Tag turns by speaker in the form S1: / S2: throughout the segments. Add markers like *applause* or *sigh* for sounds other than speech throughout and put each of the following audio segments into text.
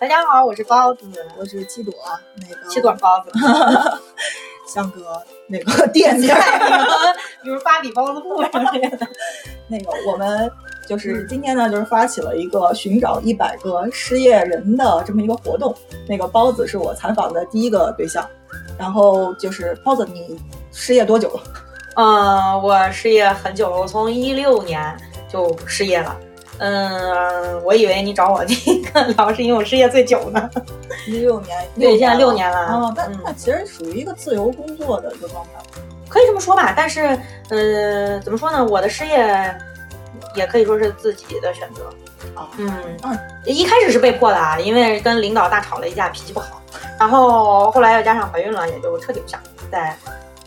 S1: 大家好，我是包子，
S2: 我是七朵，那个
S1: 七朵包子，*laughs*
S2: 像个那个店家，*laughs*
S1: 比如芭比包子铺什么的。
S2: 那个我们就是今天呢，就是发起了一个寻找一百个失业人的这么一个活动。那个包子是我采访的第一个对象，然后就是包子，你失业多久了？
S1: 嗯，我失业很久了，我从一六年就失业了。嗯，我以为你找我这个聊是因为我失业最久呢。
S2: 一六年，*laughs*
S1: 对，现在六年了。
S2: 啊，但那其实属于一个自由工作的一个状态，
S1: 可以这么说吧。但是，呃，怎么说呢？我的失业也可以说是自己的选择。
S2: 啊，
S1: 嗯嗯，一开始是被迫的啊，因为跟领导大吵了一架，脾气不好。然后后来又加上怀孕了，也就彻底不想再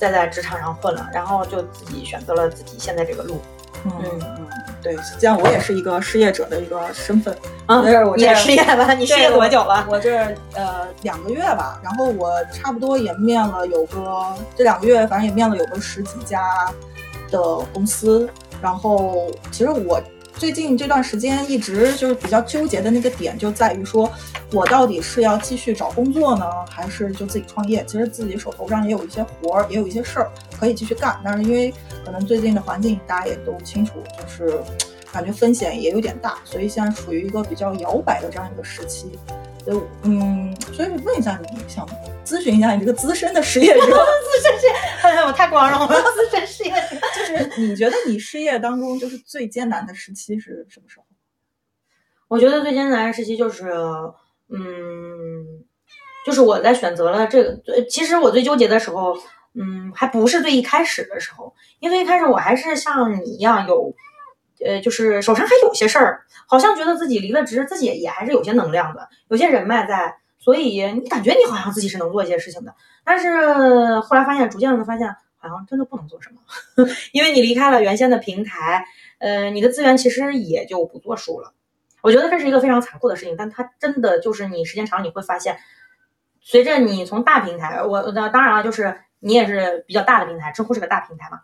S1: 再在职场上混了，然后就自己选择了自己现在这个路。
S2: 嗯嗯，对，这样我也是一个失业者的一个身份。
S1: 啊嗯，你也失业了？你失业多久了？
S2: 我这呃两个月吧，然后我差不多也面了有个这两个月，反正也面了有个十几家的公司。然后其实我。最近这段时间一直就是比较纠结的那个点，就在于说，我到底是要继续找工作呢，还是就自己创业？其实自己手头上也有一些活儿，也有一些事儿可以继续干，但是因为可能最近的环境大家也都清楚，就是感觉风险也有点大，所以现在处于一个比较摇摆的这样一个时期。所以，嗯，所以问一下你，想咨询一下你这个资深的失业者，资
S1: 深失业，我太光荣了，资深失业者。*laughs*
S2: 你觉得你失业当中就是最艰难的时期是什么时候？
S1: 我觉得最艰难的时期就是，嗯，就是我在选择了这个，其实我最纠结的时候，嗯，还不是最一开始的时候，因为一开始我还是像你一样有。呃，就是手上还有些事儿，好像觉得自己离了职，自己也还是有些能量的，有些人脉在，所以你感觉你好像自己是能做一些事情的。但是后来发现，逐渐的发现，好像真的不能做什么，*laughs* 因为你离开了原先的平台，呃，你的资源其实也就不作数了。我觉得这是一个非常残酷的事情，但它真的就是你时间长，你会发现，随着你从大平台，我那当然了，就是你也是比较大的平台，知乎是个大平台嘛。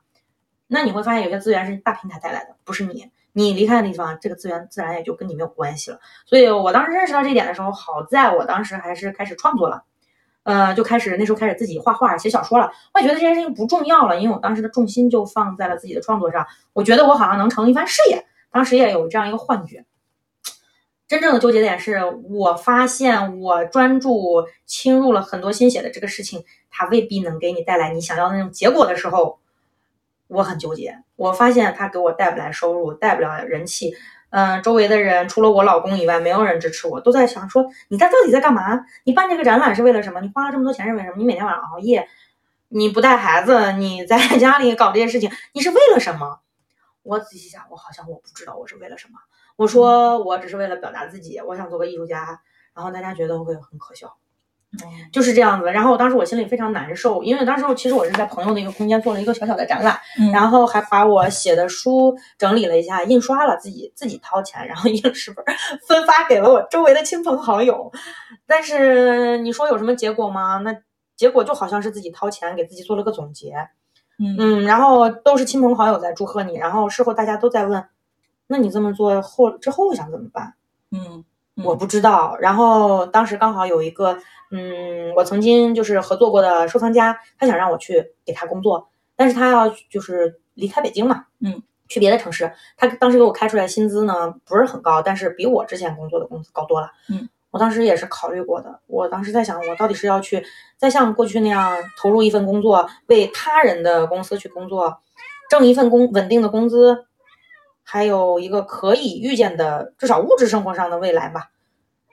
S1: 那你会发现有些资源是大平台带来的，不是你。你离开的地方，这个资源自然也就跟你没有关系了。所以我当时认识到这一点的时候，好在我当时还是开始创作了，呃，就开始那时候开始自己画画、写小说了。我也觉得这件事情不重要了，因为我当时的重心就放在了自己的创作上。我觉得我好像能成一番事业，当时也有这样一个幻觉。真正的纠结点是我发现，我专注倾入了很多心血的这个事情，它未必能给你带来你想要的那种结果的时候。我很纠结，我发现它给我带不来收入，带不了人气，嗯，周围的人除了我老公以外，没有人支持我，都在想说你在到底在干嘛？你办这个展览是为了什么？你花了这么多钱是为什么？你每天晚上熬夜，你不带孩子，你在家里搞这些事情，你是为了什么？我仔细想，我好像我不知道我是为了什么。我说我只是为了表达自己，我想做个艺术家，然后大家觉得会很可笑。就是这样子，然后我当时我心里非常难受，因为当时其实我是在朋友的一个空间做了一个小小的展览，然后还把我写的书整理了一下，印刷了，自己自己掏钱，然后印了十本，分发给了我周围的亲朋好友。但是你说有什么结果吗？那结果就好像是自己掏钱给自己做了个总结，嗯，然后都是亲朋好友在祝贺你，然后事后大家都在问，那你这么做后之后想怎么办？
S2: 嗯。
S1: 我不知道，然后当时刚好有一个，嗯，我曾经就是合作过的收藏家，他想让我去给他工作，但是他要就是离开北京嘛，
S2: 嗯，
S1: 去别的城市。他当时给我开出来薪资呢不是很高，但是比我之前工作的工资高多了，
S2: 嗯，
S1: 我当时也是考虑过的。我当时在想，我到底是要去再像过去那样投入一份工作，为他人的公司去工作，挣一份工稳定的工资。还有一个可以预见的，至少物质生活上的未来吧，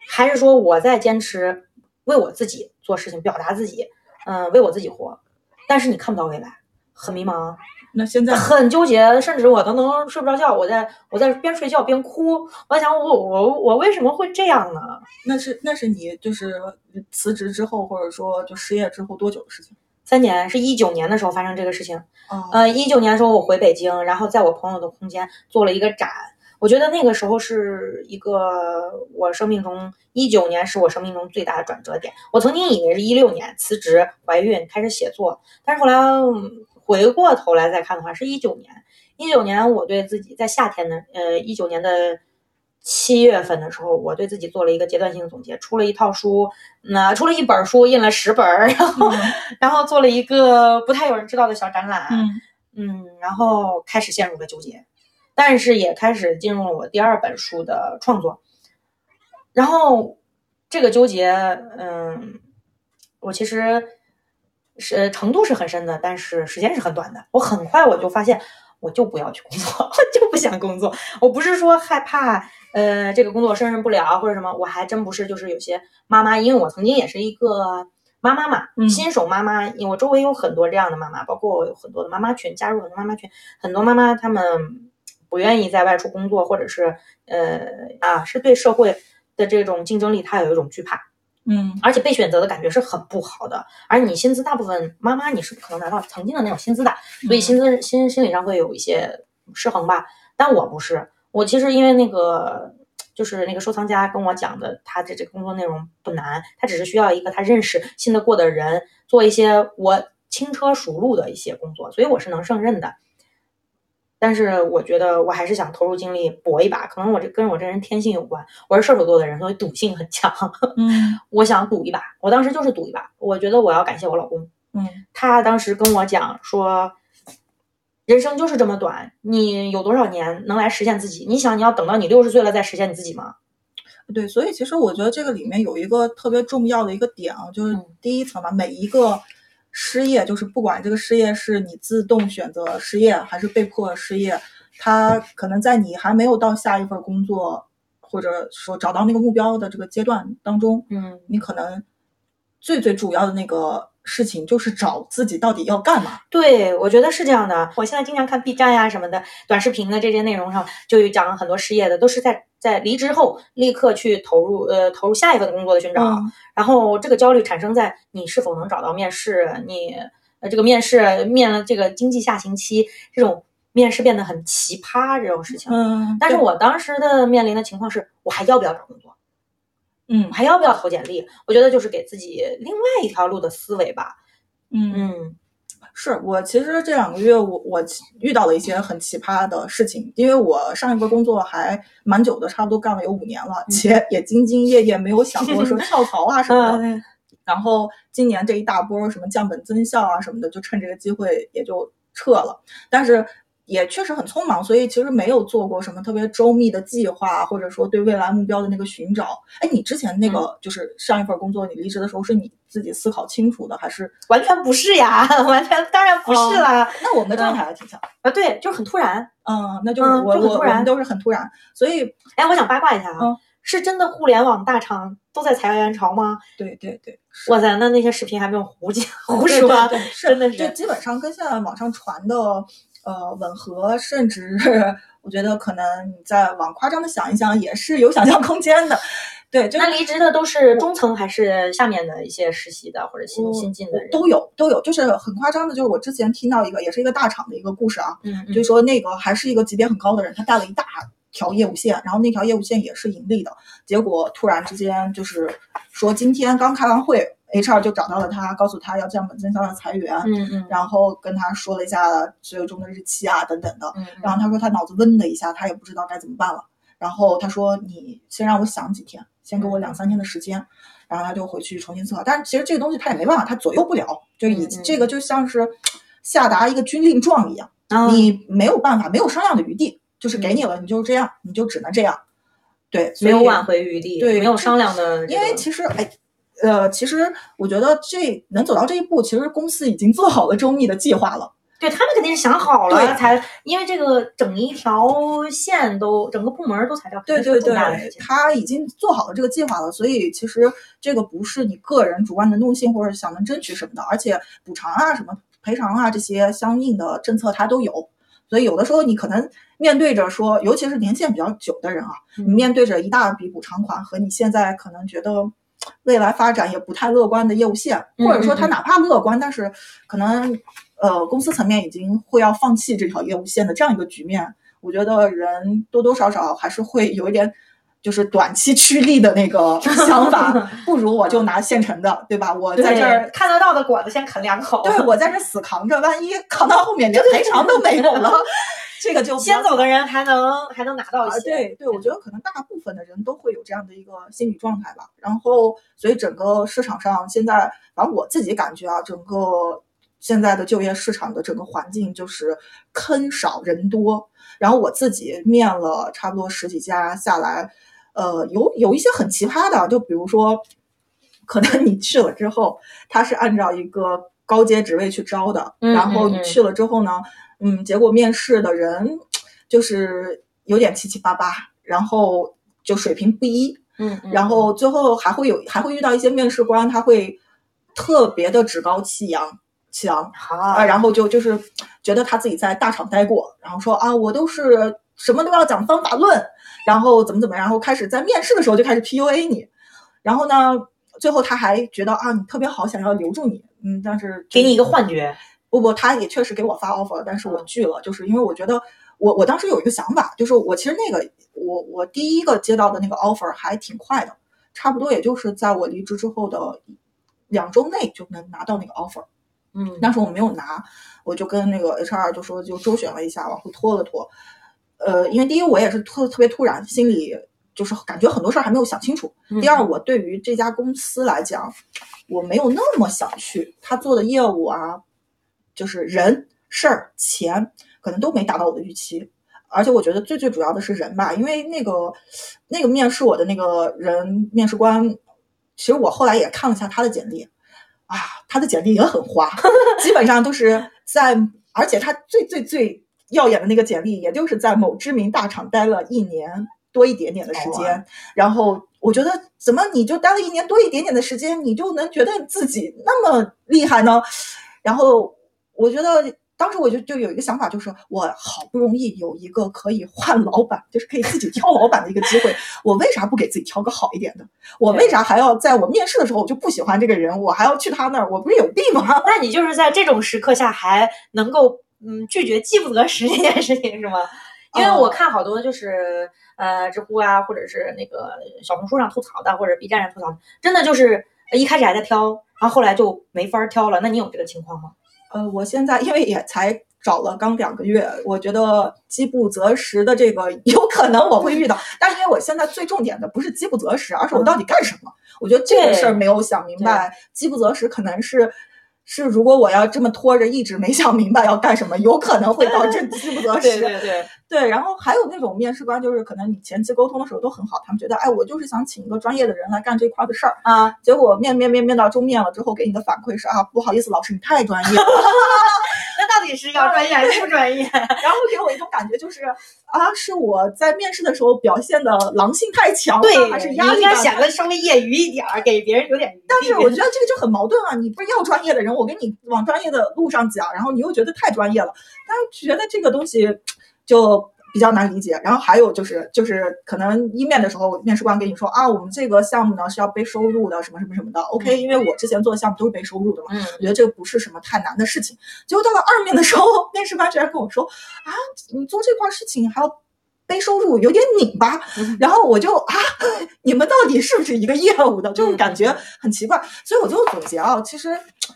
S1: 还是说我在坚持为我自己做事情，表达自己，嗯，为我自己活。但是你看不到未来，很迷茫。
S2: 那现在
S1: 很纠结，甚至我都能睡不着觉。我在我在边睡觉边哭，我在想我我我为什么会这样呢？
S2: 那是那是你就是辞职之后，或者说就失业之后多久的事情？
S1: 三年是一九年的时候发生这个事情，呃，一九年的时候我回北京，然后在我朋友的空间做了一个展。我觉得那个时候是一个我生命中一九年是我生命中最大的转折点。我曾经以为是一六年辞职、怀孕开始写作，但是后来回过头来再看的话，是一九年。一九年我对自己在夏天的呃一九年的七月份的时候，我对自己做了一个阶段性总结，出了一套书，那出了一本书，印了十本，然后、*laughs* 然后做了一个不太有人知道的小展览，
S2: 嗯。
S1: 嗯，然后开始陷入了纠结，但是也开始进入了我第二本书的创作，然后这个纠结，嗯，我其实是程度是很深的，但是时间是很短的。我很快我就发现，我就不要去工作，我 *laughs* 就不想工作。我不是说害怕，呃，这个工作胜任不了或者什么，我还真不是。就是有些妈妈，因为我曾经也是一个妈妈嘛，
S2: 嗯
S1: 新手妈妈，因为我周围有很多这样的妈妈，包括我有很多的妈妈群，加入很多妈妈群，很多妈妈她们不愿意在外出工作，或者是呃啊，是对社会的这种竞争力，她有一种惧怕。
S2: 嗯
S1: 而且被选择的感觉是很不好的。而你薪资大部分妈妈你是不可能拿到曾经的那种薪资的，所以薪资心心理上会有一些失衡吧。但我不是，我其实因为那个就是那个收藏家跟我讲的，他的这个工作内容不难，他只是需要一个他认识信得过的人，做一些我轻车熟路的一些工作，所以我是能胜任的。但是我觉得我还是想投入精力搏一把，可能我这跟我这人天性有关，我是射手座的人，所以赌性很强。
S2: 嗯 *laughs*
S1: 我想赌一把，我当时就是赌一把。我觉得我要感谢我老公，
S2: 嗯
S1: 他当时跟我讲说，人生就是这么短，你有多少年能来实现自己？你想你要等到你六十岁了再实现你自己吗？
S2: 对，所以其实我觉得这个里面有一个特别重要的一个点啊，就是
S1: 嗯
S2: 第一层嘛，每一个失业，就是不管这个失业是你自动选择失业还是被迫失业，它可能在你还没有到下一份工作，或者说找到那个目标的这个阶段当中，
S1: 嗯，
S2: 你可能最最主要的那个事情就是找自己到底要干嘛。
S1: 对，我觉得是这样的。我现在经常看 B 站呀什么的短视频的这些内容上，就有讲很多失业的，都是在在离职后立刻去投入呃投入下一份工作的寻找。
S2: 嗯
S1: 然后这个焦虑产生在你是否能找到面试，你呃这个面试面了这个经济下行期，这种面试变得很奇葩这种事情。
S2: 嗯，
S1: 但是我当时的面临的情况是，我还要不要找工作？
S2: 嗯
S1: 还要不要投简历？我觉得就是给自己另外一条路的思维吧。
S2: 嗯
S1: 嗯
S2: 是我其实这两个月我我遇到了一些很奇葩的事情，因为我上一份工作还蛮久的，差不多干了有五年了，且也兢兢业业，没有想过说 *laughs* 跳槽啊什么的。
S1: 嗯
S2: 然后今年这一大波什么降本增效啊什么的，就趁这个机会也就撤了。但是也确实很匆忙，所以其实没有做过什么特别周密的计划，或者说对未来目标的那个寻找。哎，你之前那个就是上一份工作，你离职的时候是你自己思考清楚的，还是？
S1: 完全不是呀，*laughs* 完全当然不是啦。
S2: 那我们的状态还挺像。
S1: 啊，对，就是很突然。
S2: 嗯，那就是
S1: 嗯
S2: 我、我我
S1: 就很突然
S2: 们都是很突然，所以
S1: 哎，我想八卦一下啊，
S2: 嗯
S1: 是真的互联网大厂都在裁员潮吗？
S2: 对对对，是
S1: 哇塞，那那些视频还没有胡讲 *laughs* 胡说啊，
S2: 对 *laughs*
S1: 真的
S2: 就是基本上跟现在网上传的呃吻合，甚至我觉得可能你再往夸张的想一想，也是有想象空间的。对，就
S1: 那离职的都是中层还是下面的一些实习的或者新
S2: 我
S1: 新进的人？
S2: 都有都有，就是很夸张的，就是我之前听到一个也是一个大厂的一个故事啊，
S1: 嗯
S2: 就说那个还是一个级别很高的人，他带了一大条业务线，然后那条业务线也是盈利的，结果突然之间就是说今天刚开完会，HR 就找到了他，告诉他要降本增效要裁员，
S1: 嗯嗯
S2: 然后跟他说了一下最终的日期啊等等的，
S1: 嗯，
S2: 然后他说他脑子嗡的一下，他也不知道该怎么办了。然后他说你先让我想几天，先给我两三天的时间，然后他就回去重新思考。但是其实这个东西他也没办法，他左右不了，就以
S1: 嗯嗯
S2: 这个就像是下达一个军令状一样，
S1: 啊
S2: 你没有办法，没有商量的余地，就是给你了，你就这样，你就只能这样。对，
S1: 没有挽回余地，
S2: 对
S1: 没有商量的这个，
S2: 因为其实哎。呃，其实我觉得这能走到这一步，其实公司已经做好了周密的计划了。
S1: 对他们肯定是想好了才，因为这个整一条线都整个部门都裁掉，
S2: 对对对，他已经做好了这个计划了，所以其实这个不是你个人主观能动性或者想能争取什么的，而且补偿啊、什么赔偿啊这些相应的政策他都有。所以有的时候你可能面对着说，尤其是年限比较久的人啊，
S1: 嗯
S2: 你面对着一大笔补偿款和你现在可能觉得未来发展也不太乐观的业务线，
S1: 嗯
S2: 或者说他哪怕乐观，但是可能呃公司层面已经会要放弃这条业务线的这样一个局面，我觉得人多多少少还是会有一点就是短期趋利的那个想法，*laughs* 不如我就拿现成的，对吧？我在这儿
S1: 看得到的果子先啃两口，
S2: 对我在这死扛着，万一扛到后面连赔偿都没有了，*laughs* 这个就
S1: 先走的人还能还能拿到一些。
S2: 对对，我觉得可能大部分的人都会有这样的一个心理状态吧。然后，所以整个市场上现在，反正我自己感觉啊，整个现在的就业市场的整个环境就是坑少人多。然后我自己面了差不多十几家下来。呃，有有一些很奇葩的，就比如说，可能你去了之后，他是按照一个高阶职位去招的，然后你去了之后呢，嗯，结果面试的人就是有点七七八八，然后就水平不一，
S1: 嗯，
S2: 然后最后还会有还会遇到一些面试官，他会特别的趾高气扬，气昂啊，然后就就是觉得他自己在大厂待过，然后说啊，我都是什么都要讲方法论。然后怎么怎么，然后开始在面试的时候就开始 PUA 你，然后呢，最后他还觉得啊你特别好，想要留住你，嗯，但是
S1: 给你一个幻觉，
S2: 不不，他也确实给我发 offer，但是我拒了，就是因为我觉得我我当时有一个想法，就是我其实那个我我第一个接到的那个 offer 还挺快的，差不多也就是在我离职之后的两周内就能拿到那个 offer，
S1: 嗯，
S2: 但是我没有拿，我就跟那个 HR 就说就周旋了一下，往后拖了拖。呃，因为第一，我也是特特别突然，心里就是感觉很多事儿还没有想清楚。第二，我对于这家公司来讲，我没有那么想去。他做的业务啊，就是人、事儿、钱，可能都没达到我的预期。而且我觉得最最主要的是人吧，因为那个那个面试我的那个人面试官，其实我后来也看了一下他的简历，啊，他的简历也很花，*laughs* 基本上都是在，而且他最最最。耀眼的那个简历，也就是在某知名大厂待了一年多一点点的时间。然后我觉得，怎么你就待了一年多一点点的时间，你就能觉得自己那么厉害呢？然后我觉得，当时我就就有一个想法，就是我好不容易有一个可以换老板，就是可以自己挑老板的一个机会，我为啥不给自己挑个好一点的？我为啥还要在我面试的时候我就不喜欢这个人，我还要去他那儿？我不是有病吗？
S1: 那你就是在这种时刻下还能够。嗯，拒绝饥不择食这件事情是吗？因为我看好多就是呃，知乎啊，或者是那个小红书上吐槽的，或者 B 站上吐槽的，真的就是一开始还在挑，然后后来就没法挑了。那你有这个情况吗？
S2: 呃，我现在因为也才找了刚两个月，我觉得饥不择食的这个 *laughs* 有可能我会遇到，但是因为我现在最重点的不是饥不择食，而是我到底干什么？我觉得这个事儿没有想明白。饥不择食可能是。是，如果我要这么拖着，一直没想明白要干什么，有可能会导致饥不择食。*laughs*
S1: 对对对
S2: 对。然后还有那种面试官，就是可能你前期沟通的时候都很好，他们觉得，哎，我就是想请一个专业的人来干这块的事儿
S1: 啊。
S2: 结果面面面面到终面了之后，给你的反馈是啊，不好意思，老师你太专业了。*laughs*
S1: 那到底是要专业还是不专业？*laughs*
S2: 然后给我一种感觉就是啊，是我在面试的时候表现的狼性太强，
S1: 对，
S2: 还是压力
S1: 应该显得稍微业余一点儿，给别人有点。
S2: 但是我觉得这个就很矛盾啊，你不是要专业的人。我给你往专业的路上讲，然后你又觉得太专业了，但是觉得这个东西就比较难理解。然后还有就是，就是可能一面的时候，面试官跟你说啊，我们这个项目呢是要背收入的，什么什么什么的。OK，因为我之前做的项目都是背收入的嘛，我觉得这个不是什么太难的事情。结果到了二面的时候，面试官居然跟我说啊，你做这块事情还要。背收入有点拧巴，*laughs* 然后我就啊，*laughs* 你们到底是不是一个业务的？就是感觉很奇怪，所以我就总结啊，其实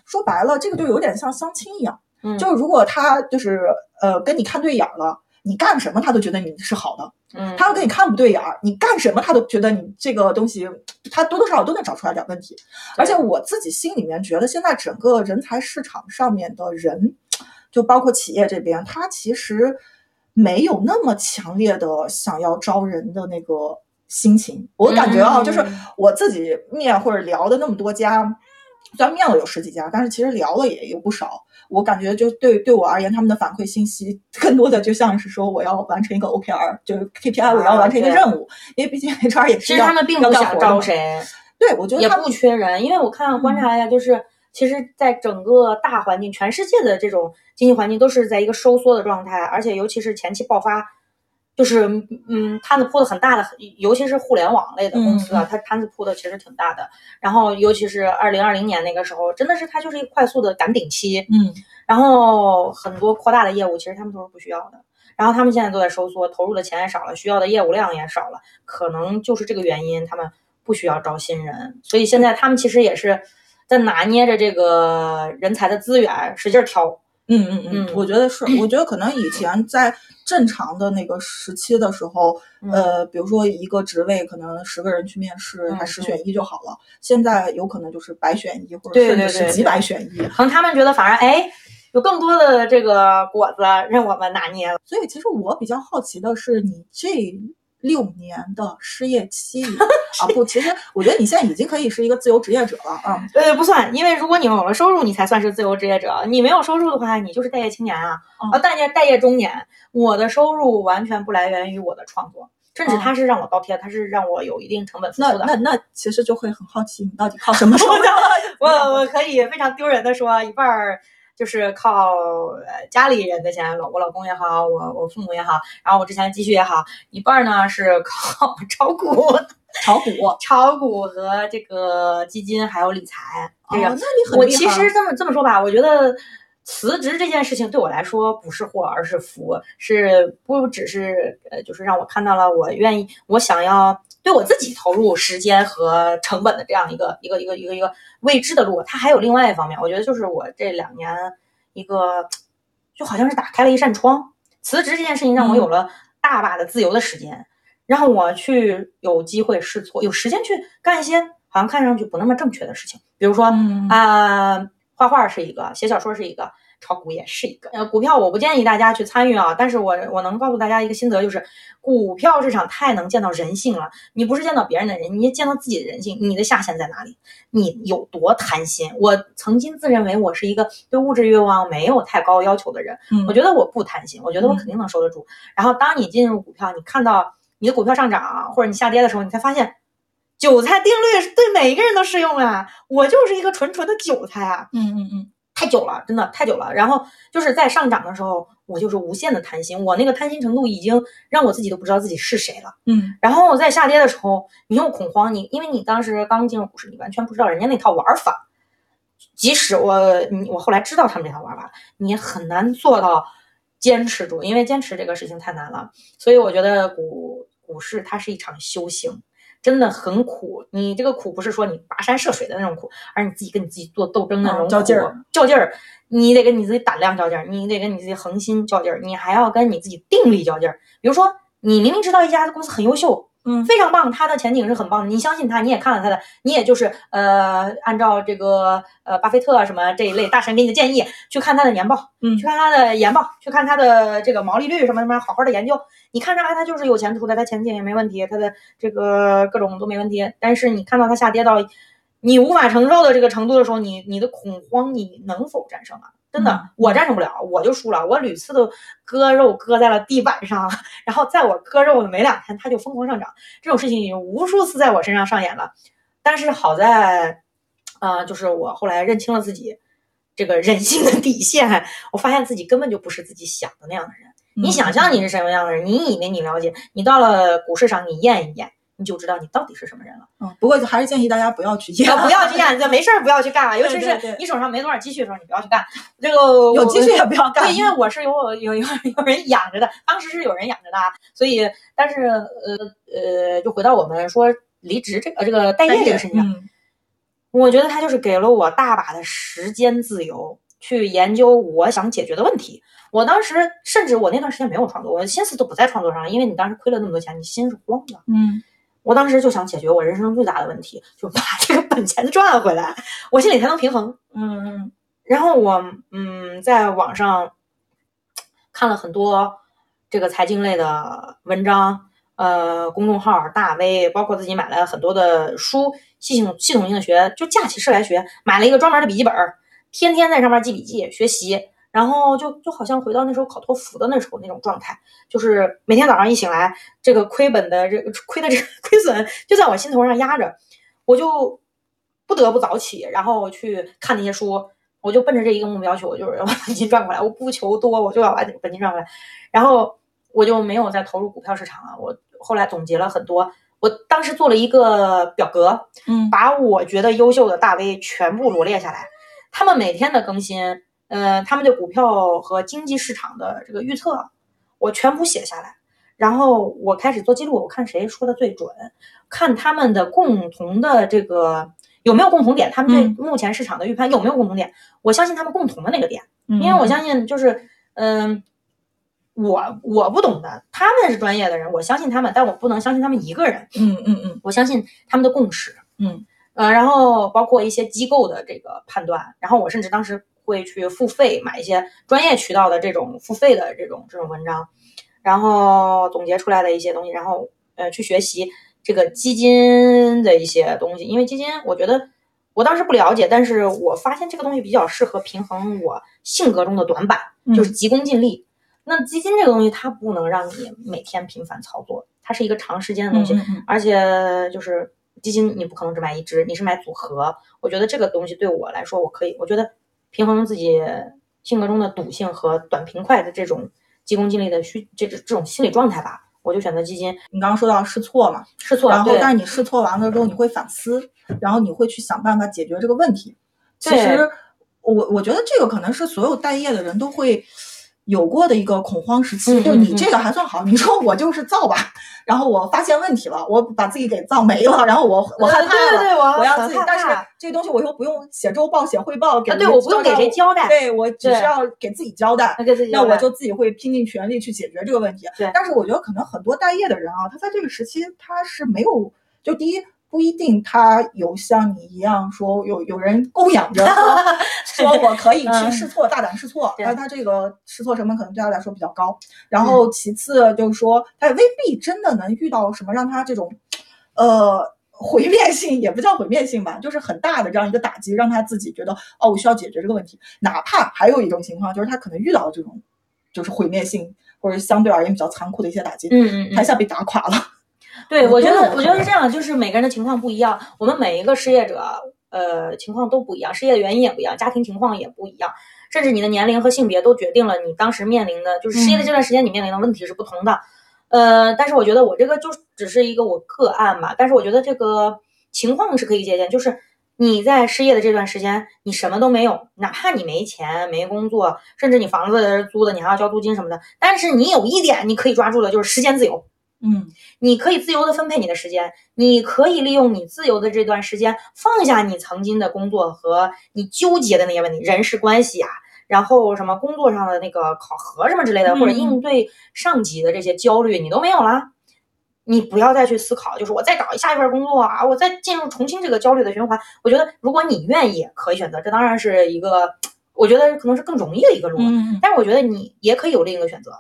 S2: 说白了，这个就有点像相亲一样，就是如果他就是呃跟你看对眼了，你干什么他都觉得你是好的，
S1: 嗯，
S2: 他要跟你看不对眼儿，你干什么他都觉得你这个东西，他多多少少都能找出来点问题。而且我自己心里面觉得，现在整个人才市场上面的人，就包括企业这边，他其实。没有那么强烈的想要招人的那个心情，我感觉啊，就是我自己面或者聊的那么多家，虽然面了有十几家，但是其实聊了也有不少。我感觉就对对我而言，他们的反馈信息更多的就像是说我要完成一个 OKR，就是 KPI，我要完成一个任务。因为毕竟 HR 也是
S1: 其实他们并不想招谁，
S2: 对我觉得
S1: 也不缺人，因为我看观察一下，就是。其实，在整个大环境，全世界的这种经济环境都是在一个收缩的状态，而且尤其是前期爆发，就是嗯，摊子铺的很大的，尤其是互联网类的公司啊，它摊子铺的其实挺大的。然后，尤其是二零二零年那个时候，真的是它就是一个快速的赶顶期，
S2: 嗯，
S1: 然后很多扩大的业务，其实他们都是不需要的。然后他们现在都在收缩，投入的钱也少了，需要的业务量也少了，可能就是这个原因，他们不需要招新人，所以现在他们其实也是在拿捏着这个人才的资源，使劲挑。
S2: 嗯嗯嗯
S1: 嗯，
S2: 我觉得是，我觉得可能以前在正常的那个时期的时候，
S1: 嗯
S2: 呃，比如说一个职位可能十个人去面试，
S1: 嗯
S2: 还十选一就好了。现在有可能就是百选一，或者甚至是几百选一。
S1: 可能他们觉得反而哎，有更多的这个果子任我们拿捏了。
S2: 所以其实我比较好奇的是，你这六年的失业期 *laughs* 啊，不，其实我觉得你现在已经可以是一个自由职业者了啊。
S1: 呃，不算，因为如果你有了收入，你才算是自由职业者。你没有收入的话，你就是待业青年啊，
S2: 哦
S1: 啊，待业待业中年。我的收入完全不来源于我的创作，甚至
S2: 哦
S1: 它是让我倒贴，他是让我有一定成本付出的。
S2: 那那那其实就会很好奇，你到底靠什么收入？*laughs*
S1: 我我可以非常丢人的说，一半儿就是靠呃家里人的钱，老我老公也好，我我父母也好，然后我之前的积蓄也好，一半儿呢是靠 *laughs* 炒股、
S2: 炒股。
S1: 炒股和这个基金还有理财。这个、
S2: 哦，那你很
S1: 我其实这么这么说吧，我觉得辞职这件事情对我来说不是祸，而是福，是不只是呃，就是让我看到了我愿意，我想要对我自己投入时间和成本的这样一个一个一个一个一个未知的路。它还有另外一方面，我觉得就是我这两年一个就好像是打开了一扇窗，辞职这件事情让我有了大把的自由的时间，让我去有机会试错，有时间去干一些好像看上去不那么正确的事情，比如说
S2: 嗯
S1: 啊、画画是一个，写小说是一个，炒股也是一个。呃，股票我不建议大家去参与啊，但是我我能告诉大家一个心得，就是股票市场太能见到人性了。你不是见到别人的人，你也见到自己的人性。你的下限在哪里？你有多贪心？我曾经自认为我是一个对物质欲望没有太高要求的人，
S2: 嗯
S1: 我觉得我不贪心，我觉得我肯定能收得住。然后当你进入股票，你看到你的股票上涨或者你下跌的时候，你才发现。韭菜定律是对每一个人都适用啊！我就是一个纯纯的韭菜啊！
S2: 嗯嗯嗯，
S1: 太久了，真的太久了。然后就是在上涨的时候，我就是无限的贪心，我那个贪心程度已经让我自己都不知道自己是谁了。
S2: 嗯
S1: 然后在下跌的时候，你又恐慌，你因为你当时刚进入股市，你完全不知道人家那套玩法。即使我你我后来知道他们这套玩法，你也很难做到坚持住，因为坚持这个事情太难了。所以我觉得股股市它是一场修行，真的很苦。你这个苦不是说你跋山涉水的那种苦，而是你自己跟你自己做斗争的那种苦、
S2: 嗯较劲儿
S1: 较劲儿。你得跟你自己胆量较劲儿，你得跟你自己恒心较劲儿，你还要跟你自己定力较劲儿。比如说，你明明知道一家公司很优秀，
S2: 嗯
S1: 非常棒，它的前景是很棒的，你相信它，你也看了它的，你也就是呃，按照这个呃巴菲特啊什么这一类大神给你的建议去看它的年报，
S2: 嗯
S1: 去看它的研报，去看它的这个毛利率什么什么，好好的研究。你看着哎，它就是有前途的，它前景也没问题，它的这个各种都没问题。但是你看到它下跌到你无法承受的这个程度的时候，你你的恐慌你能否战胜啊？真的，
S2: 嗯
S1: 我战胜不了，我就输了。我屡次都割肉割在了地板上，*laughs* 然后在我割肉的没两天，它就疯狂上涨。这种事情已经无数次在我身上上演了。但是好在，呃，就是我后来认清了自己这个人性的底线，我发现自己根本就不是自己想的那样的人。你想象你是什么样的人，你以为你了解，你到了股市上你验一验，你就知道你到底是什么人了。
S2: 嗯，不过还是建议大家不要去验，
S1: 啊，*laughs* 不要去干，这没事儿不要去干啊，*laughs* 尤其是你手上没多少积蓄的时候，你不要去干。这个 *laughs*
S2: 有积蓄也不要干。
S1: 对，因为我是有有有有人养着的，当时是有人养着的，啊，所以但是呃呃，就回到我们说离职这个这个待业这个事情上，
S2: 嗯
S1: 我觉得他就是给了我大把的时间自由去研究我想解决的问题。我当时甚至我那段时间没有创作，我心思都不在创作上了，因为你当时亏了那么多钱，你心是慌的。
S2: 嗯
S1: 我当时就想解决我人生中最大的问题，就把这个本钱赚回来，我心里才能平衡。
S2: 嗯嗯
S1: 然后我嗯，在网上看了很多这个财经类的文章，呃，公众号、大 V，包括自己买了很多的书，系统系统性的学，就架起事来学，买了一个专门的笔记本，天天在上面记笔记学习。然后就就好像回到那时候考托福的那时候那种状态，就是每天早上一醒来，这个亏本的这个亏的这个亏损就在我心头上压着，我就不得不早起，然后去看那些书。我就奔着这一个目标去，我就是要把本金赚回来。我不求多，我就要把本金赚回来。然后我就没有再投入股票市场了。我后来总结了很多，我当时做了一个表格，
S2: 嗯
S1: 把我觉得优秀的大 V 全部罗列下来，他们每天的更新，呃，他们对股票和经济市场的这个预测，我全部写下来，然后我开始做记录，我看谁说的最准，看他们的共同的这个有没有共同点，他们对
S2: 嗯。
S1: 目前市场的预判有没有共同点，我相信他们共同的那个点，
S2: 因
S1: 因为我相信就是嗯。我我不懂的，他们是专业的人，我相信他们，但我不能相信他们一个人。
S2: 嗯嗯嗯。
S1: 我相信他们的共识，
S2: 嗯，
S1: 呃，然后包括一些机构的这个判断，然后我甚至当时会去付费买一些专业渠道的这种付费的这种这种文章，然后总结出来的一些东西，然后呃去学习这个基金的一些东西，因为基金我觉得我当时不了解，但是我发现这个东西比较适合平衡我性格中的短板，
S2: 嗯
S1: 就是急功近利。那基金这个东西，它不能让你每天频繁操作，它是一个长时间的东西，
S2: 嗯嗯
S1: 而且就是基金，你不可能只买一只，你是买组合。我觉得这个东西对我来说，我可以，我觉得平衡自己性格中的赌性和短平快的这种急功近利的需这这这种心理状态吧，我就选择基金。
S2: 你刚刚说到试错嘛，
S1: 试错，
S2: 然后但是你试错完了之后，你会反思，然后你会去想办法解决这个问题。其实我我觉得这个可能是所有待业的人都会有过的一个恐慌时期。就你这个还算好，你说我就是造吧，然后我发现问题了，我把自己给造没了，然后我我害怕了，
S1: 对对对，我
S2: 我要自己，但是这个东西我又不用写周报、写汇报给
S1: 啊，对我不用给谁交代，
S2: 对我只
S1: 对
S2: 是要给自己交代。
S1: 那给自己交代
S2: 那我就自己会拼尽全力去解决这个问题。
S1: 对
S2: 但是我觉得可能很多待业的人啊，他在这个时期他是没有，就第一不一定他有像你一样说有有人供养着 *laughs* 说，说我可以去
S1: 嗯
S2: 试错，大胆试错，
S1: 对
S2: 而他这个试错成本可能对他来说比较高。然后其次就是说，他也未必真的能遇到什么让他这种，呃。毁灭性也不叫毁灭性吧，就是很大的这样一个打击，让他自己觉得哦，我需要解决这个问题。哪怕还有一种情况，就是他可能遇到这种就是毁灭性或者相对而言比较残酷的一些打击，
S1: 嗯嗯嗯
S2: 他一下被打垮了。
S1: 对，
S2: 我
S1: 觉得，我觉得是这样，就是每个人的情况不一样，我们每一个失业者，呃，情况都不一样，失业的原因也不一样，家庭情况也不一样，甚至你的年龄和性别都决定了你当时面临的，就是失业的这段时间你面临的问题是不同的。呃，但是我觉得我这个就只是一个我个案吧，但是我觉得这个情况是可以借鉴，就是你在失业的这段时间，你什么都没有，哪怕你没钱、没工作，甚至你房子租的，你还要交租金什么的，但是你有一点你可以抓住的，就是时间自由。
S2: 嗯
S1: 你可以自由的分配你的时间，你可以利用你自由的这段时间，放下你曾经的工作和你纠结的那些问题，人事关系啊，然后什么工作上的那个考核什么之类的，
S2: 嗯
S1: 或者应对上级的这些焦虑，你都没有啦。你不要再去思考，就是我再找下一份工作啊，我再进入重新这个焦虑的循环。我觉得，如果你愿意，可以选择，这当然是一个，我觉得可能是更容易的一个路。
S2: 嗯
S1: 但是我觉得你也可以有另一个选择。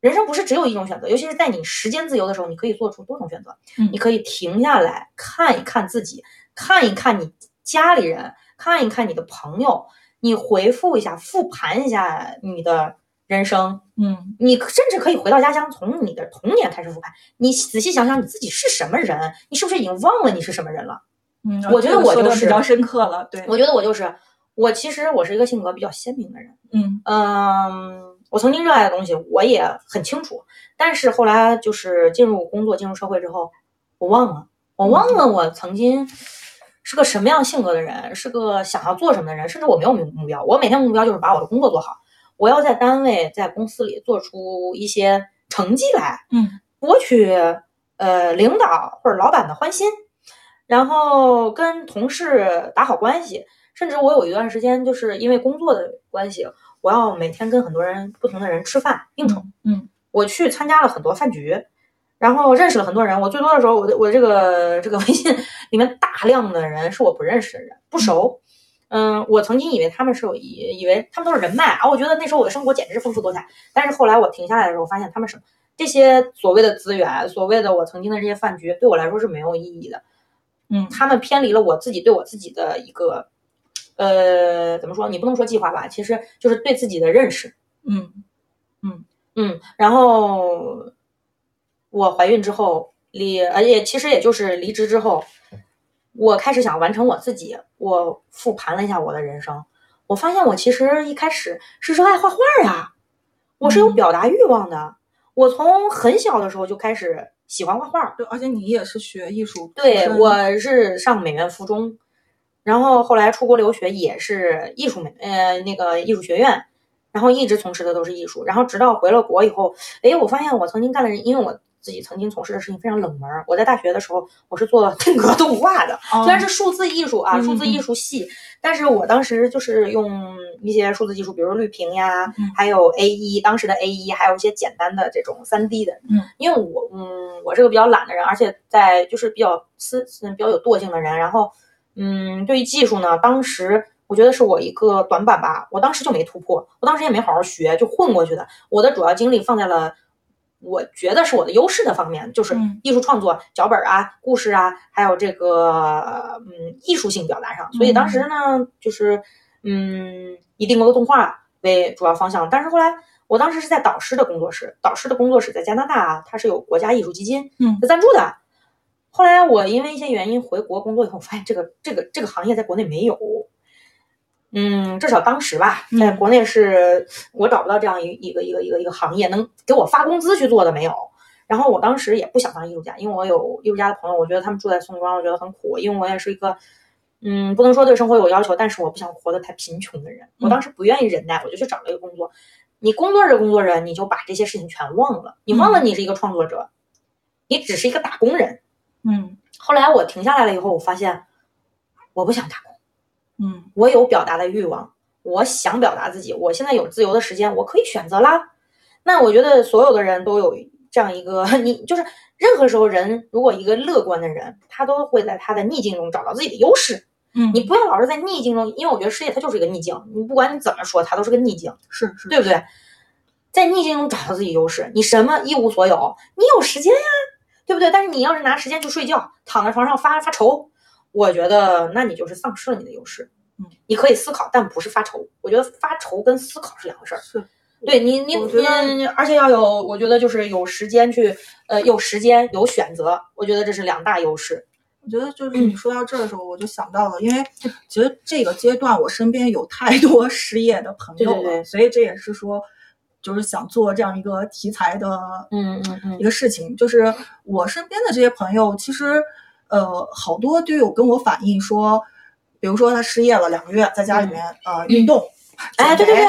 S1: 人生不是只有一种选择，尤其是在你时间自由的时候，你可以做出多种选择。
S2: 嗯
S1: 你可以停下来看一看自己，看一看你家里人，看一看你的朋友，你回复一下、复盘一下你的人生。
S2: 嗯
S1: 你甚至可以回到家乡，从你的童年开始复盘。你仔细想想你自己是什么人，你是不是已经忘了你是什么人了？
S2: 嗯，
S1: 我觉得我就是
S2: 的比较深刻了。对，
S1: 我觉得我就是我，其实我是一个性格比较鲜明的人。
S2: 嗯
S1: 嗯，我曾经热爱的东西我也很清楚，但是后来就是进入工作、进入社会之后，我忘了，我忘了我曾经是个什么样性格的人，是个想要做什么的人，甚至我没有目目标，我每天目标就是把我的工作做好，我要在单位、在公司里做出一些成绩来，
S2: 嗯。
S1: 博取呃领导或者老板的欢心，然后跟同事打好关系，甚至我有一段时间就是因为工作的关系，我要每天跟很多人不同的人吃饭应酬，
S2: 嗯
S1: 我去参加了很多饭局，然后认识了很多人。我最多的时候，我的我这个这个微信里面大量的人是我不认识的人，不熟。嗯，我曾经以为他们是有以以为他们都是人脉啊，我觉得那时候我的生活简直是丰富多彩。但是后来我停下来的时候，发现他们什么这些所谓的资源，所谓的我曾经的这些饭局，对我来说是没有意义的。
S2: 嗯
S1: 他们偏离了我自己对我自己的一个，呃，怎么说？你不能说计划吧，其实就是对自己的认识。
S2: 嗯
S1: 嗯嗯，然后我怀孕之后离，而且其实也就是离职之后，我开始想完成我自己。我复盘了一下我的人生，我发现我其实一开始是热爱画画呀，我是有
S2: 嗯
S1: 表达欲望的。我从很小的时候就开始喜欢画画，
S2: 对，而且你也是学艺术
S1: 对，我是上美院附中，然后后来出国留学也是艺术美呃那个艺术学院，然后一直从事的都是艺术，然后直到回了国以后，哎，我发现我曾经干的人，因为我自己曾经从事的事情非常冷门。我在大学的时候，我是做 *laughs* 定格动画的，虽然是数字艺术啊，数字艺术系，但是我当时就是用一些数字技术，比如绿屏呀，还有 A 一，当时的 A 一，还有一些简单的这种三 D 的，
S2: 嗯，
S1: 因为我，嗯，我是个比较懒的人，而且在就是比较思比较有惰性的人，然后，嗯，对于技术呢，当时。我觉得是我一个短板吧，我当时就没突破，我当时也没好好学，就混过去的。我的主要精力放在了我觉得是我的优势的方面，就是艺术创作、脚本啊、故事啊，还有这个嗯艺术性表达上。所以当时呢，就是嗯以定格动画为主要方向。但是后来，我当时是在导师的工作室，导师的工作室在加拿大，它是有国家艺术基金的赞助的。后来我因为一些原因回国工作以后，发现这个 *laughs* 这个这个行业在国内没有。嗯，至少当时吧，在国内是我找不到这样一一个一个一个一个行业能给我发工资去做的没有。然后我当时也不想当艺术家，因为我有艺术家的朋友，我觉得他们住在宋庄，我觉得很苦。因为我也是一个，嗯，不能说对生活有要求，但是我不想活得太贫穷的人。我当时不愿意忍耐，我就去找了一个工作。你工作着工作着，你就把这些事情全忘了，你忘了你是一个创作者，你只是一个打工人。
S2: 嗯。
S1: 后来我停下来了以后，我发现我不想打工。
S2: 嗯，
S1: 我有表达的欲望，我想表达自己。我现在有自由的时间，我可以选择啦。那我觉得所有的人都有这样一个，你就是任何时候人，如果一个乐观的人，他都会在他的逆境中找到自己的优势。
S2: 嗯，
S1: 你不要老是在逆境中，因为我觉得世界它就是一个逆境，你不管你怎么说，它都是个逆境，
S2: 是是，
S1: 对不对？在逆境中找到自己优势，你什么一无所有，你有时间呀，对不对？但是你要是拿时间去睡觉，躺在床上发发愁。我觉得那你就是丧失了你的优势。
S2: 嗯，
S1: 你可以思考，但不是发愁。我觉得发愁跟思考是两回事儿。
S2: 是，
S1: 对你，你你，而且要有，我觉得就是有时间去，呃，有时间有选择，我觉得这是两大优势。
S2: 我觉得就是你说到这儿的时候，我就想到了，因为其实这个阶段我身边有太多 *laughs* 失业的朋友
S1: 了，
S2: 所以这也是说，就是想做这样一个题材的，
S1: 嗯嗯嗯，
S2: 一个事情，就是我身边的这些朋友，其实。呃，好多都有跟我反映说，比如说他失业了两个月，在家里面呃运动，
S1: 哎，对对对，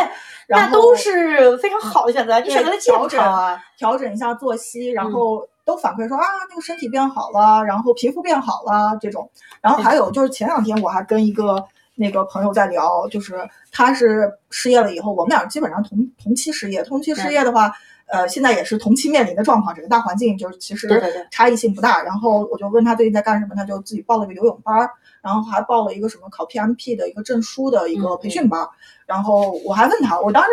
S2: 那
S1: 都是非常好的选择，你选择了
S2: 调整
S1: 啊，
S2: 调整一下作息，然后都反馈说啊，那个身体变好了，然后皮肤变好了这种。然后还有就是前两天我还跟一个那个朋友在聊，就是他是失业了以后，我们俩基本上同同期失业，同期失业的话。呃，现在也是同期面临的状况，整个大环境就是其实差异性不大。然后我就问他最近在干什么，他就自己报了个游泳班，然后还报了一个什么考 PMP 的一个证书的一个培训班。然后我还问他，我当时。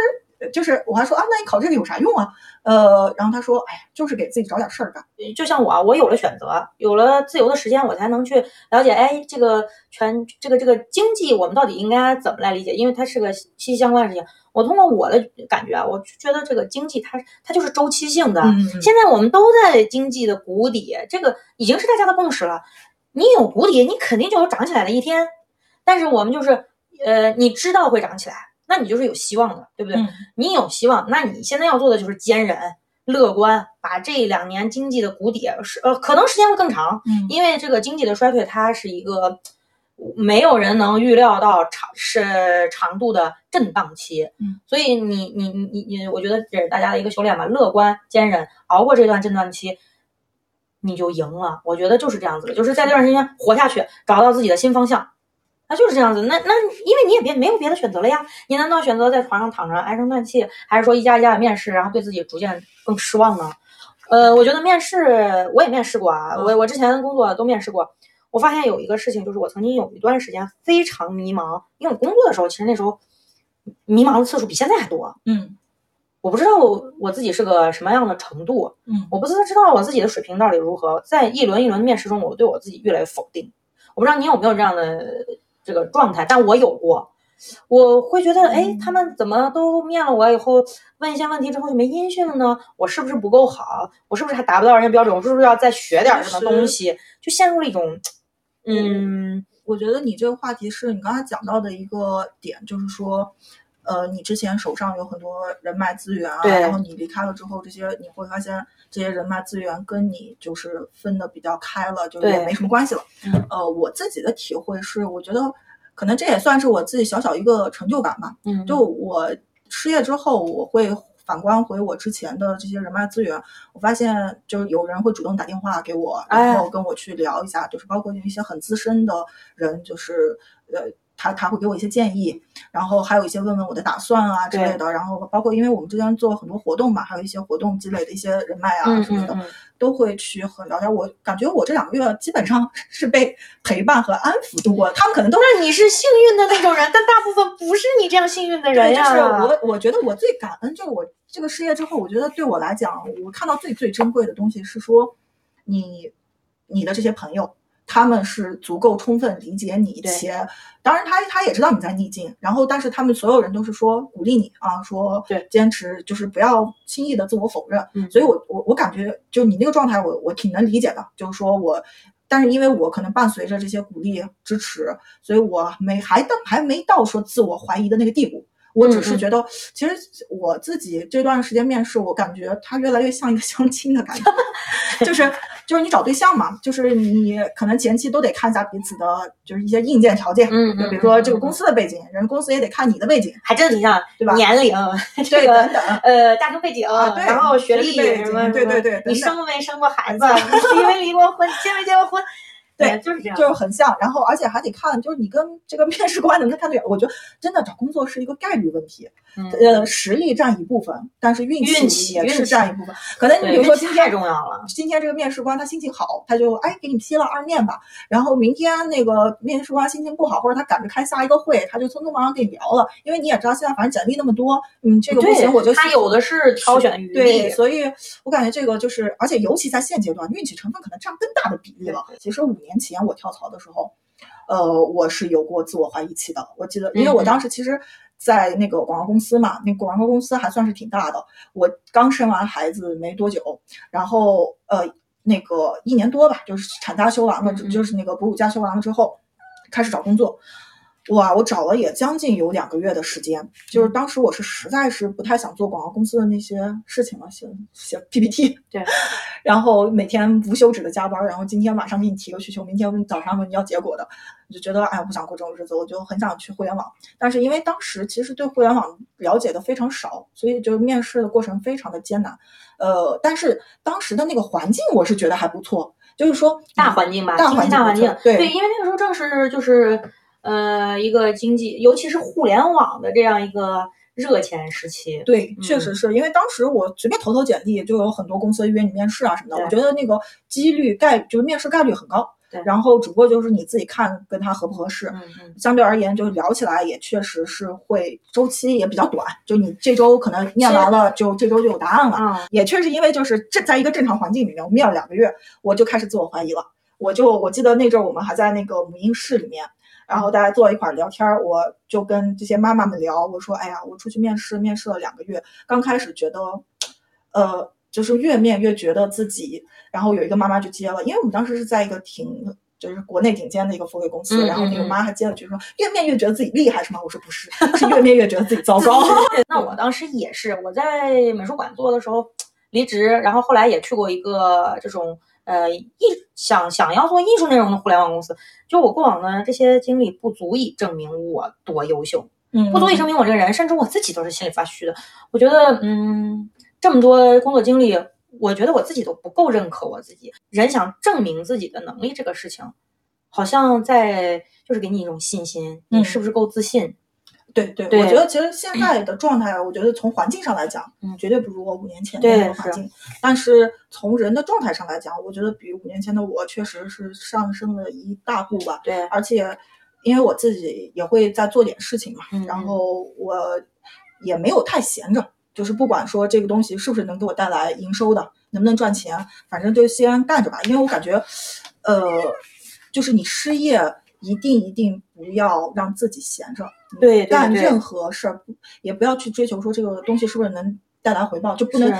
S2: 就是我还说啊，那你考这个有啥用啊？呃，然后他说，哎呀，就是给自己找点事儿干。
S1: 就像我，我有了选择，有了自由的时间，我才能去了解，哎，这个全这个这个经济，我们到底应该怎么来理解？因为它是个息息相关的事情。我通过我的感觉啊，我觉得这个经济它它就是周期性的。现在我们都在经济的谷底，这个已经是大家的共识了。你有谷底，你肯定就有涨起来的一天。但是我们就是，呃，你知道会涨起来。那你就是有希望的，对不对？你有希望，那你现在要做的就是坚忍、乐观，把这两年经济的谷底是呃，可能时间会更长，
S2: 嗯，
S1: 因为这个经济的衰退它是一个没有人能预料到长是长度的震荡期，
S2: 嗯，
S1: 所以你你你你，我觉得这是大家的一个修炼吧，乐观、坚忍，熬过这段震荡期，你就赢了。我觉得就是这样子的，就是在这段时间活下去，找到自己的新方向。那就是这样子，那那因为你也别没有别的选择了呀，你难道选择在床上躺着唉声叹气，还是说一家一家的面试，然后对自己逐渐更失望呢？呃，我觉得面试我也面试过啊，我我之前工作都面试过，我发现有一个事情，就是我曾经有一段时间非常迷茫，因为我工作的时候，其实那时候迷茫的次数比现在还多。
S2: 嗯，
S1: 我不知道我自己是个什么样的程度，
S2: 嗯，
S1: 我不知道我自己的水平到底如何，在一轮一轮的面试中，我对我自己越来越否定。我不知道你有没有这样的。这个状态，但我有过，我会觉得，哎，他们怎么都面了我以后，问一些问题之后就没音讯了呢？我是不是不够好？我是不是还达不到人家标准？我是不是要再学点什么东西？就陷入了一种，嗯，
S2: 我觉得你这个话题是你刚才讲到的一个点，就是说，呃，你之前手上有很多人脉资源啊，然后你离开了之后，这些你会发现这些人脉资源跟你就是分的比较开了，就也没什么关系了。呃，我自己的体会是，我觉得可能这也算是我自己小小一个成就感吧。
S1: 嗯，
S2: 就我失业之后，我会反观回我之前的这些人脉资源，我发现就是有人会主动打电话给我，然后跟我去聊一下，就是包括一些很资深的人，就是呃。他他会给我一些建议，然后还有一些问问我的打算啊之类的，然后包括因为我们之间做很多活动嘛，还有一些活动积累的一些人脉啊什么的，都会去和聊天。我感觉我这两个月基本上 *laughs* 是被陪伴和安抚度过。他们可能都
S1: 是你是幸运的那种人，但大部分不是你这样幸运的 *laughs* 人
S2: 呀。就是我，我觉得我最感恩，就是我这个失业之后，我觉得对我来讲，我看到最最珍贵的东西是说，你你的这些朋友。他们是足够充分理解你，且当然他他也知道你在逆境，然后但是他们所有人都是说鼓励你啊，说
S1: 对
S2: 坚持，就是不要轻易的自我否认。所以我我我感觉就你那个状态，我我挺能理解的，就是说我，但是因为我可能伴随着这些鼓励支持，所以我没还到还没到说自我怀疑的那个地步。我只是觉得，其实我自己这段时间面试，我感觉它越来越像一个相亲的感觉，*laughs* 就是就是你找对象嘛，就是你可能前期都得看一下彼此的，就是一些硬件条件，
S1: 嗯
S2: 就比如说这个公司的背景，人公司也得看你的背景，
S1: 还真的挺像，
S2: 对吧？
S1: 年龄，
S2: 对
S1: 等等，呃，家庭背景，
S2: 然
S1: 后学历
S2: 什
S1: 么，
S2: 对对对，
S1: 你生没生过孩子？离没离过婚？结没结过婚？对，就是这样，
S2: 就是很像，然后而且还得看，就是你跟这个面试官能不能看对眼。我觉得真的找工作是一个概率问题，呃，实力占一部分，但是运气也是占一部分。可能你比如说今天
S1: 太重要了，
S2: 今天这个面试官他心情好，他就哎给你批了二面吧。然后明天那个面试官心情不好，或者他赶着开下一个会，他就匆匆忙忙给你聊了。因为你也知道现在反正简历那么多，嗯，这个不行我就
S1: 他有的是挑选余地。
S2: 对，所以我感觉这个就是，而且尤其在现阶段，运气成分可能占更大的比例了。其实五。年前我跳槽的时候，呃，我是有过自我怀疑期的。我记得，因为我当时其实，在那个广告公司嘛，那广告公司还算是挺大的。我刚生完孩子没多久，然后呃，那个一年多吧，就是产假休完了，就是那个哺乳假休完了之后，开始找工作。哇，我找了也将近有两个月的时间，就是当时我是实在是不太想做广告公司的那些事情了，写写 PPT，
S1: 对，*laughs*
S2: 然后每天无休止的加班，然后今天晚上给你提个需求，明天早上问你要结果的，我就觉得哎，我不想过这种日子，我就很想去互联网，但是因为当时其实对互联网了解的非常少，所以就面试的过程非常的艰难，呃，但是当时的那个环境我是觉得还不错，就是说
S1: 大环境吧，
S2: 大环境
S1: 大环境，
S2: 对，
S1: 因为那个时候正是就是。呃，一个经济，尤其是互联网的这样一个热钱时期，
S2: 对，确实是因为当时我随便投投简历，就有很多公司约你面试啊什么的。我觉得那个几率概就是面试概率很高，
S1: 对。
S2: 然后只不过就是你自己看跟他合不合适，
S1: 嗯嗯。
S2: 相对而言，就是聊起来也确实是会周期也比较短，就你这周可能面完了，就这周就有答案了。
S1: 嗯。
S2: 也确实因为就是正在一个正常环境里面，我面了两个月，我就开始自我怀疑了。我就我记得那阵儿我们还在那个母婴室里面。然后大家坐一块聊天，我就跟这些妈妈们聊，我说：“哎呀，我出去面试，面试了两个月，刚开始觉得，呃，就是越面越觉得自己。然后有一个妈妈就接了，因为我们当时是在一个挺就是国内顶尖的一个付费公司，然后那个妈还接了，就说越面越觉得自己厉害是吗？我说不是，*laughs* 是越面越觉得自己糟糕。*laughs*
S1: 那我当时也是，我在美术馆做的时候离职，然后后来也去过一个这种。呃，艺想想要做艺术内容的互联网公司，就我过往的这些经历不足以证明我多优秀，
S2: 嗯，
S1: 不足以证明我这个人，甚至我自己都是心里发虚的。我觉得，嗯，这么多工作经历，我觉得我自己都不够认可我自己。人想证明自己的能力这个事情，好像在就是给你一种信心，你是不是够自信？
S2: 对对，我觉得其实现在的状态，我觉得从环境上来讲，
S1: 嗯，
S2: 绝对不如我五年前的那个环境。但是从人的状态上来讲，我觉得比五年前的我确实是上升了一大步吧。
S1: 对，
S2: 而且因为我自己也会在做点事情嘛，
S1: 嗯，
S2: 然后我也没有太闲着，就是不管说这个东西是不是能给我带来营收的，能不能赚钱，反正就先干着吧。因为我感觉，呃，就是你失业。一定一定不要让自己闲着，
S1: 对，
S2: 干任何事儿，也不要去追求说这个东西是不是能带来回报，就不能，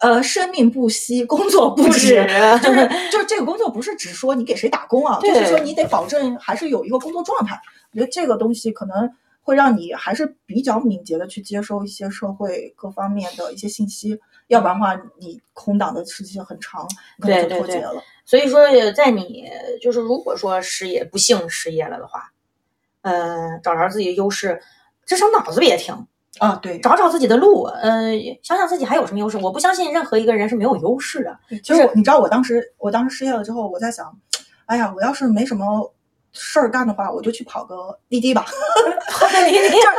S2: 呃，生命不息，工作不止，就是就是这个工作不是只说你给谁打工啊，*laughs* 就是说你得保证还是有一个工作状态。我觉得这个东西可能会让你还是比较敏捷的去接收一些社会各方面的一些信息，要不然的话，你空档的时间很长，可能就脱节了。
S1: 所以说，在你就是如果说失业不幸失业了的话，呃，找着自己的优势，至少脑子别停。
S2: 啊，对，
S1: 找找自己的路，呃，想想自己还有什么优势。我不相信任何一个人是没有优势的。
S2: 其实我你知道，我当时我当时失业了之后，我在想，哎呀，我要是没什么事儿干的话，我就去跑个滴滴吧。*laughs* *laughs* 就是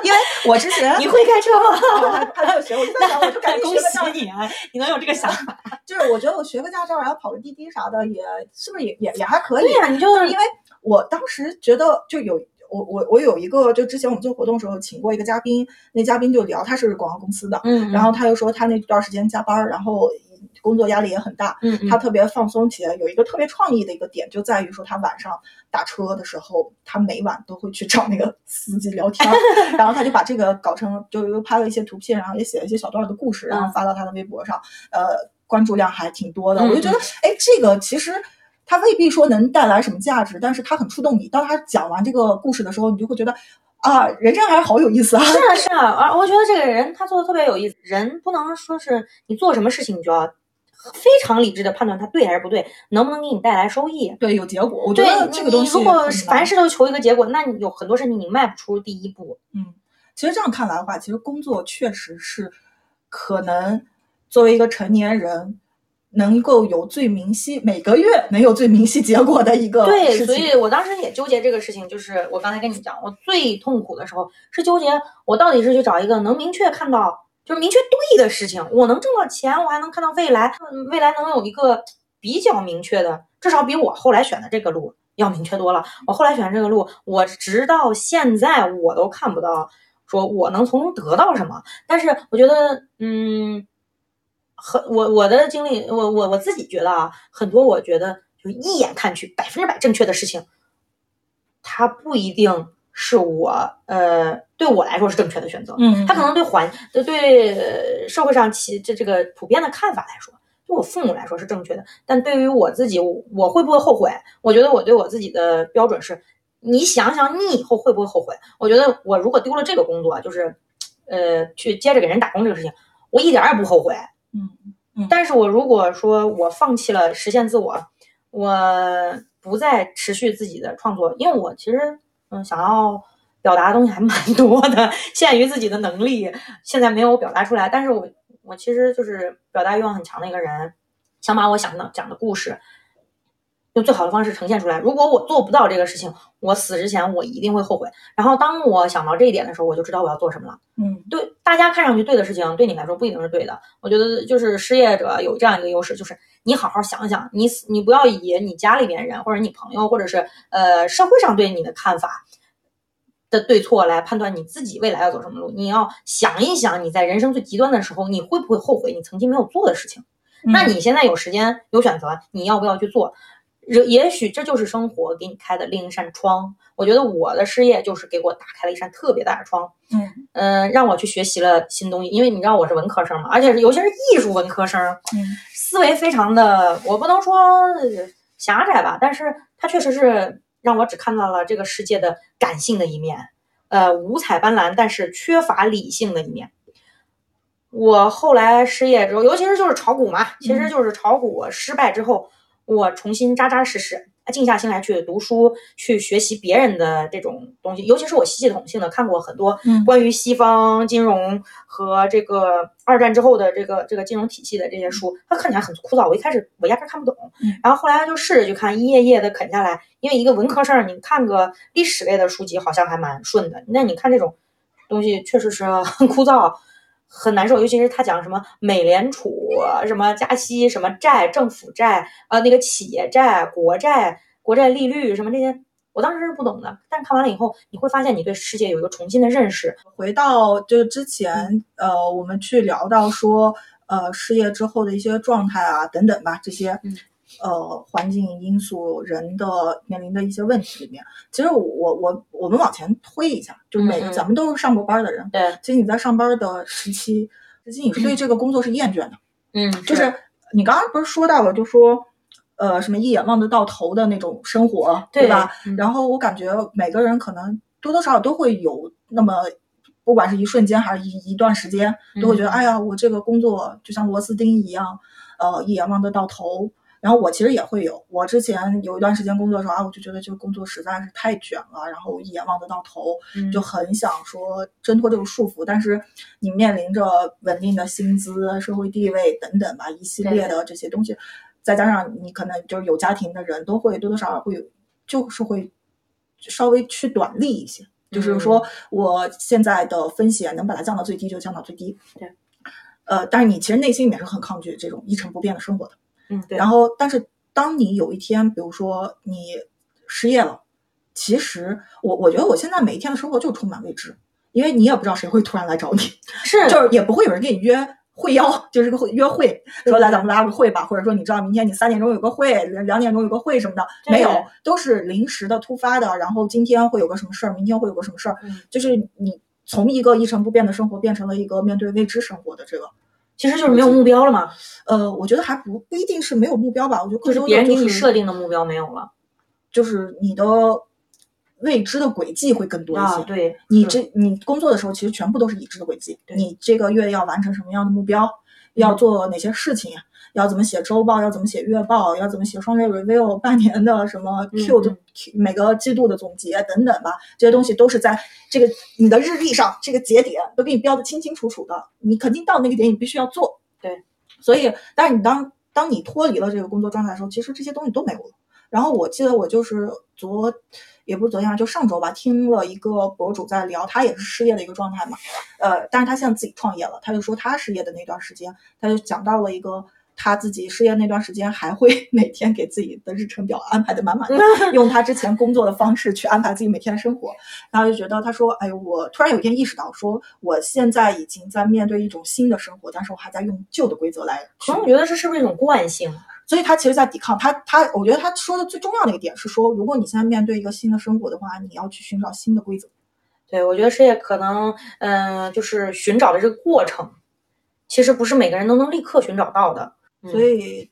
S2: 因为我之前
S1: 你会开车吗？
S2: 我 *laughs* 还还没有学，我就在想，我就赶紧
S1: 恭喜你啊！你能有这个想法？
S2: 就是我觉得我学个驾照，然后跑个滴滴啥的，也是不是也也也还可以？
S1: 对呀、你就
S2: 就是因为我当时觉得就有我我我有一个，就之前我们做活动的时候请过一个嘉宾，那嘉宾就聊他是广告公司的，
S1: 嗯，
S2: 然后他又说他那段时间加班儿，然后工作压力也很大，
S1: 嗯嗯
S2: 他特别放松起来，有一个特别创意的一个点，就在于说他晚上打车的时候，他每晚都会去找那个司机聊天儿，*laughs* 然后他就把这个搞成，就又拍了一些图片，然后也写了一些小段的故事，然后
S1: 嗯
S2: 发到他的微博上，呃，关注量还挺多的。
S1: 嗯
S2: 我就觉得，哎，这个其实。他未必说能带来什么价值，但是他很触动你。当他讲完这个故事的时候，你就会觉得，啊，人生还是好有意思啊！
S1: 是啊是啊，而我觉得这个人他做的特别有意思。人不能说是你做什么事情，你就要非常理智的判断它对还是不对，能不能给你带来收益。
S2: 对，有结果。我觉得这个东西
S1: 你如果凡事都求一个结果，那你有很多事情你迈不出第一步。
S2: 嗯，其实这样看来的话，其实工作确实是可能作为一个成年人，能够有最明晰每个月能有最明晰结果的一个
S1: 对，所以我当时也纠结这个事情，就是我刚才跟你讲，我最痛苦的时候是纠结我到底是去找一个能明确看到，就是明确对的事情，我能挣到钱，我还能看到未来，未来能有一个比较明确的，至少比我后来选的这个路要明确多了。我后来选这个路，我直到现在我都看不到说我能从中得到什么，但是我觉得，嗯。很我我的经历，我我我自己觉得啊，很多我觉得就一眼看去百分之百正确的事情，它不一定是我呃对我来说是正确的选择，
S2: 嗯，
S1: 他可能对环对社会上其这这个普遍的看法来说，对我父母来说是正确的，但对于我自己，我我会不会后悔？我觉得我对我自己的标准是，你想想你以后会不会后悔？我觉得我如果丢了这个工作，就是呃去接着给人打工这个事情，我一点儿也不后悔。
S2: 嗯
S1: 但是我如果说我放弃了实现自我，我不再持续自己的创作，因为我其实嗯想要表达的东西还蛮多的，限于自己的能力，现在没有表达出来。但是我我其实就是表达欲望很强的一个人，想把我想的讲的故事用最好的方式呈现出来。如果我做不到这个事情，我死之前我一定会后悔。然后当我想到这一点的时候，我就知道我要做什么了。
S2: 嗯
S1: 对大家看上去对的事情，对你来说不一定是对的。我觉得就是失业者有这样一个优势，就是你好好想想，你你不要以你家里边人或者你朋友或者是呃社会上对你的看法的对错来判断你自己未来要走什么路。你要想一想，你在人生最极端的时候，你会不会后悔你曾经没有做的事情？
S2: 嗯
S1: 那你现在有时间有选择，你要不要去做？也也许这就是生活给你开的另一扇窗。我觉得我的失业就是给我打开了一扇特别大的窗。
S2: 嗯
S1: 嗯，让我去学习了新东西，因为你知道我是文科生嘛，而且是尤其是艺术文科生，
S2: 嗯
S1: 思维非常的，我不能说狭窄吧，但是它确实是让我只看到了这个世界的感性的一面，呃，五彩斑斓，但是缺乏理性的一面。我后来失业之后，尤其是就是炒股嘛，其实就是炒股失败之后，我重新扎扎实实静下心来去读书，去学习别人的这种东西，尤其是我系统性的看过很多
S2: 嗯
S1: 关于西方金融和这个二战之后的这个这个金融体系的这些书，它看起来很枯燥，我一开始我压根儿看不懂，
S2: 嗯
S1: 然后后来就试着去看，一页页的啃下来，因为一个文科生，你看个历史类的书籍好像还蛮顺的，那你看这种东西确实是 *laughs* 很枯燥。很难受，尤其是他讲什么美联储、什么加息、什么债、政府债，呃，那个企业债、国债、国债利率什么这些，我当时是不懂的。但是看完了以后，你会发现你对世界有一个重新的认识。
S2: 回到就是之前，呃，我们去聊到说，呃，失业之后的一些状态啊，等等吧，这些，
S1: 嗯
S2: 呃，环境因素、人的面临的一些问题里面，其实我我我们往前推一下，就是每咱们都是上过班的人，
S1: 对，
S2: 其实你在上班的时期，其实你是对这个工作是厌倦的，
S1: 嗯，
S2: 就是你刚刚不是说到了，就说。呃，什么一眼望得到头的那种生活，
S1: 对
S2: 吧？？
S1: 嗯
S2: 然后我感觉每个人可能多多少少都会有那么，不管是一瞬间还是一一段时间，都会觉得，
S1: 嗯
S2: 哎呀，我这个工作就像螺丝钉一样，呃，一眼望得到头。然后我其实也会有，我之前有一段时间工作的时候啊，我就觉得这个工作实在是太卷了，然后一眼望得到头，
S1: 嗯
S2: 就很想说挣脱这个束缚。但是你面临着稳定的薪资、社会地位等等吧，一系列的这些东西，再加上你可能就是有家庭的人都会多多少少会有，就是会稍微去短利一些。就是说，我现在的风险能把它降到最低就降到最低。
S1: 对。
S2: 呃，但是你其实内心里面是很抗拒这种一成不变的生活的。
S1: 嗯，对。
S2: 然后，但是当你有一天，比如说你失业了，其实我我觉得我现在每一天的生活就充满未知，因为你也不知道谁会突然来找你，*laughs*
S1: 是
S2: 就是也不会有人跟你约会邀，就是个会约会，说来咱们拉个会吧，或者说你知道明天你三点钟有个会，两两点钟有个会什么的，没有，都是临时的、突发的。然后今天会有个什么事儿，明天会有个什么事儿，
S1: 嗯
S2: 就是你从一个一成不变的生活变成了一个面对未知生活的这个。
S1: 其实就是没有目标了嘛，
S2: 呃，我觉得还不不一定是没有目标吧，我觉得更多的
S1: 就是别人给你设定的目标没有了
S2: 就是你的未知的轨迹会更多一些。
S1: 啊。对，
S2: 你这你工作的时候，其实全部都是已知的轨迹。
S1: 对
S2: 你这个月要完成什么样的目标，要做哪些事情，要怎么写周报，要怎么写月报，要怎么写双月 review，*laughs* 半年的什么 Q 的、
S1: 嗯
S2: Q- 每个季度的总结等等吧，这些东西都是在这个你的日历上这个节点都给你标的清清楚楚的。你肯定到那个点，你必须要做。
S1: 对，
S2: 所以，但是你当当你脱离了这个工作状态的时候，其实这些东西都没有了。然后我记得我就是昨，也不是昨天啊，就上周吧，听了一个博主在聊，他也是失业的一个状态嘛，呃，但是他现在自己创业了，他就说他失业的那段时间，他就讲到了一个他自己失业那段时间，还会 *laughs* 每天给自己的日程表安排的满满的，*laughs* 用他之前工作的方式去安排自己每天的生活，然后就觉得他说，哎呦，我突然有一天意识到，说我现在已经在面对一种新的生活，但是我还在用旧的规则来
S1: 可能我觉得这是不是一种惯性？
S2: 所以他其实，在抵抗他他，我觉得他说的最重要的一点是说，如果你现在面对一个新的生活的话，你要去寻找新的规则。
S1: 对，我觉得失业可能，嗯、就是寻找的这个过程，其实不是每个人都能立刻寻找到的。嗯
S2: 所以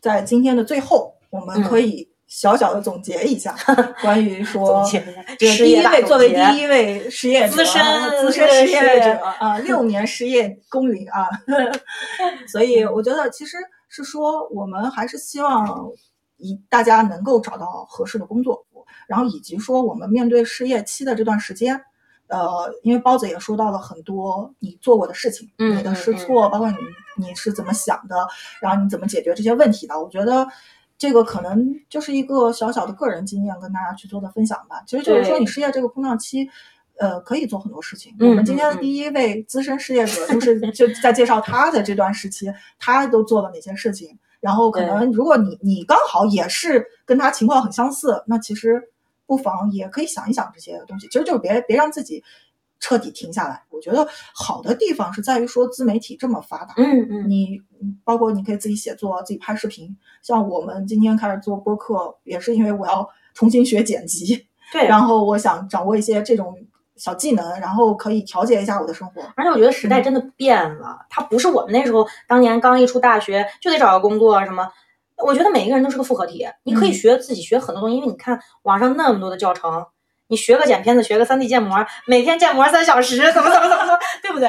S2: 在今天的最后，我们可以小小的总结一下，*laughs* 关于说第一位作为第一位失业者
S1: 资深
S2: 资深失业者 *laughs* 啊，六年失业公允啊，*laughs* 所以我觉得其实是说，我们还是希望一大家能够找到合适的工作，然后以及说我们面对失业期的这段时间。呃，因为包子也说到了很多你做过的事情，
S1: 嗯
S2: 你的试错，包括你你是怎么想的，然后你怎么解决这些问题的。我觉得这个可能就是一个小小的个人经验，跟大家去做的分享吧。其实就是说，你失业这个空档期，呃，可以做很多事情。
S1: 嗯
S2: 我们今天的第一位资深失业者，就是 *laughs* 就在介绍他的这段时期，他都做了哪些事情。然后可能如果你你刚好也是跟他情况很相似，那其实不妨也可以想一想这些东西。其实就是别别让自己彻底停下来。我觉得好的地方是在于说自媒体这么发达，
S1: 嗯嗯，
S2: 你嗯包括你可以自己写作、自己拍视频。像我们今天开始做播客，也是因为我要重新学剪辑，*laughs*
S1: 对。
S2: 然后我想掌握一些这种小技能，然后可以调节一下我的生活。
S1: 而且我觉得时代真的变了，它不是我们那时候当年刚一出大学就得找个工作啊什么。我觉得每一个人都是个复合体，你可以
S2: 嗯
S1: 学自己学很多东西，因为你看网上那么多的教程，你学个剪片子，学个 3D 建模，每天建模三小时，怎么怎么怎么怎么，对不对？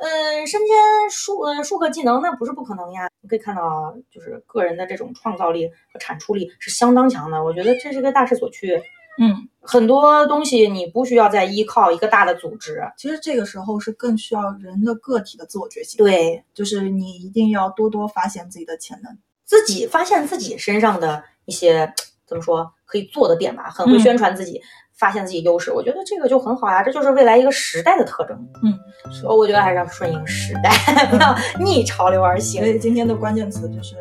S1: 嗯，身兼数嗯数个技能，那不是不可能呀。你可以看到，就是个人的这种创造力和产出力是相当强的。我觉得这是个大势所趋。
S2: 嗯，
S1: 很多东西你不需要再依靠一个大的组织，
S2: 其实这个时候是更需要人的个体的自我觉醒。，
S1: 对
S2: 就是你一定要多多发现自己的潜能。
S1: 自己发现自己身上的一些 *tsk* 怎么说可以做的点吧，很会
S2: 嗯
S1: 宣传自己，发现自己优势。我觉得这个就很好呀，这就是未来一个时代的特征。
S2: 嗯，
S1: 所以我觉得还是要顺应时代，*laughs* 不要逆潮流而行
S2: 所。以今天的关键词就是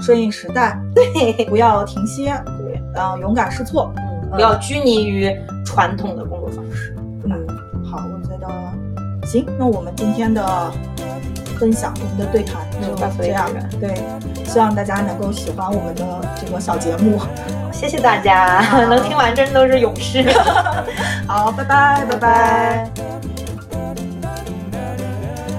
S2: 顺应时代，
S1: 对，
S2: 不要停歇，
S1: 对，
S2: 然后，勇敢试错。
S1: 嗯，不要拘泥于传统的工作方式。
S2: 嗯，好，我觉得行。那我们今天的分享，我们的对谈就这样
S1: 止。
S2: 对，希望大家能够喜欢我们的这个小节目。*laughs*
S1: 谢谢大家，*laughs* 能听完真都是勇士。*laughs*
S2: 好，拜拜，拜拜。
S1: 拜